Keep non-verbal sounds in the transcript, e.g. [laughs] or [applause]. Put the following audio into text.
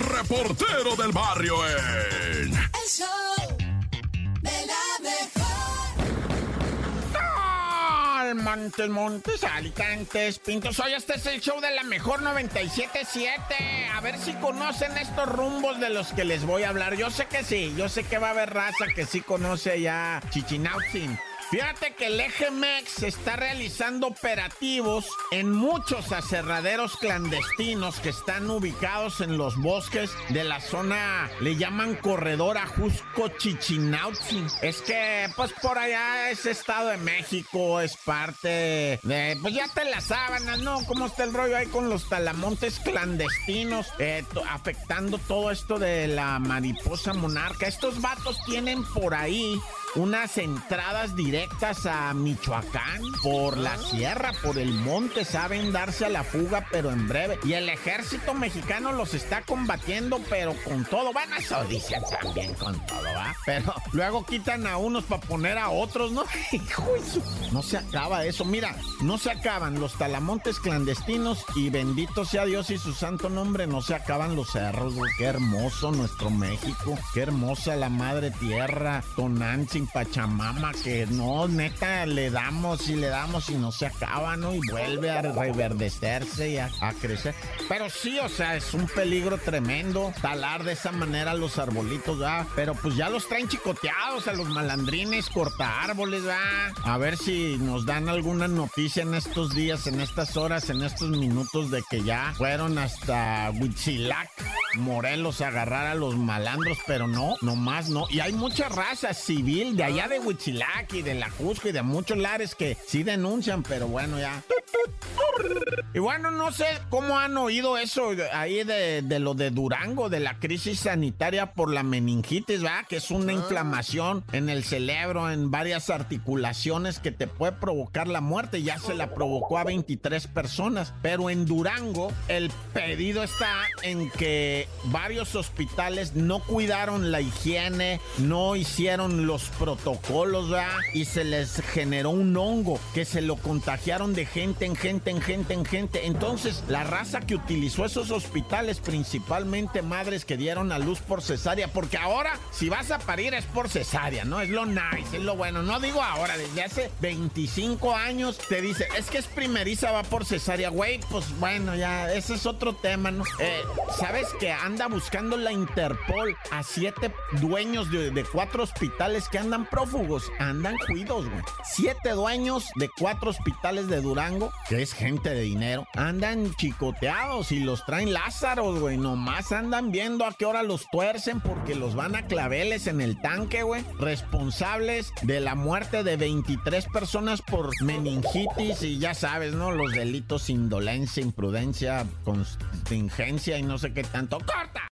reportero del barrio en... El show de la mejor. Montes, Montes, Alicantes, Pintos. Hoy este es el show de la mejor 97.7. A ver si conocen estos rumbos de los que les voy a hablar. Yo sé que sí, yo sé que va a haber raza que sí conoce ya Chichinautzin. Fíjate que el EGMEX está realizando operativos en muchos aserraderos clandestinos que están ubicados en los bosques de la zona, le llaman corredor Ajusco Chichinautzin. Es que, pues por allá es Estado de México, es parte de, pues ya te las sábanas, ¿no? ¿Cómo está el rollo ahí con los talamontes clandestinos? Eh, afectando todo esto de la mariposa monarca. Estos vatos tienen por ahí unas entradas directas a Michoacán por la sierra, por el monte, saben darse a la fuga, pero en breve. Y el ejército mexicano los está combatiendo, pero con todo. Bueno, eso dicen también con todo, ¿va? Pero luego quitan a unos para poner a otros, ¿no? [laughs] No se acaba eso. Mira, no se acaban los talamontes clandestinos y bendito sea Dios y su santo nombre, no se acaban los cerros. Qué hermoso nuestro México, qué hermosa la madre tierra, Tonantzin, Pachamama, que no, neta, le damos y le damos y no se acaba, ¿no? Y vuelve a reverdecerse y a, a crecer. Pero sí, o sea, es un peligro tremendo talar de esa manera los arbolitos, ¿va? Pero pues ya los traen chicoteados a los malandrines, corta árboles, ¿va? A ver si nos dan alguna noticia en estos días, en estas horas, en estos minutos de que ya fueron hasta Huitzilac. Morelos a agarrar a los malandros, pero no, nomás no. Y hay mucha raza civil de allá de Huitzilac y de la Cusco y de muchos lares que sí denuncian, pero bueno, ya. Y bueno, no sé cómo han oído eso ahí de, de lo de Durango, de la crisis sanitaria por la meningitis, ¿verdad? Que es una inflamación en el cerebro, en varias articulaciones que te puede provocar la muerte. Ya se la provocó a 23 personas. Pero en Durango, el pedido está en que varios hospitales no cuidaron la higiene, no hicieron los protocolos. Y se les generó un hongo que se lo contagiaron de gente en gente, en gente, en gente. Entonces, la raza que utilizó esos hospitales, principalmente madres que dieron a luz por cesárea, porque ahora, si vas a parir es por cesárea, ¿no? Es lo nice, es lo bueno. No digo ahora, desde hace 25 años te dice, es que es primeriza, va por cesárea, güey. Pues bueno, ya, ese es otro tema, ¿no? Eh, ¿Sabes anda buscando la Interpol a siete dueños de, de cuatro hospitales que andan prófugos? Andan cuidos, güey. Siete dueños de cuatro hospitales de Durango, que es gente de dinero, andan chicoteados y los traen Lázaros, güey. Nomás andan viendo a qué hora los tuercen porque los van a claveles en el tanque, güey. Responsables de la muerte de 23 personas por meningitis y ya sabes, ¿no? Los delitos indolencia, imprudencia, contingencia y no sé qué tanto. ¡Corta!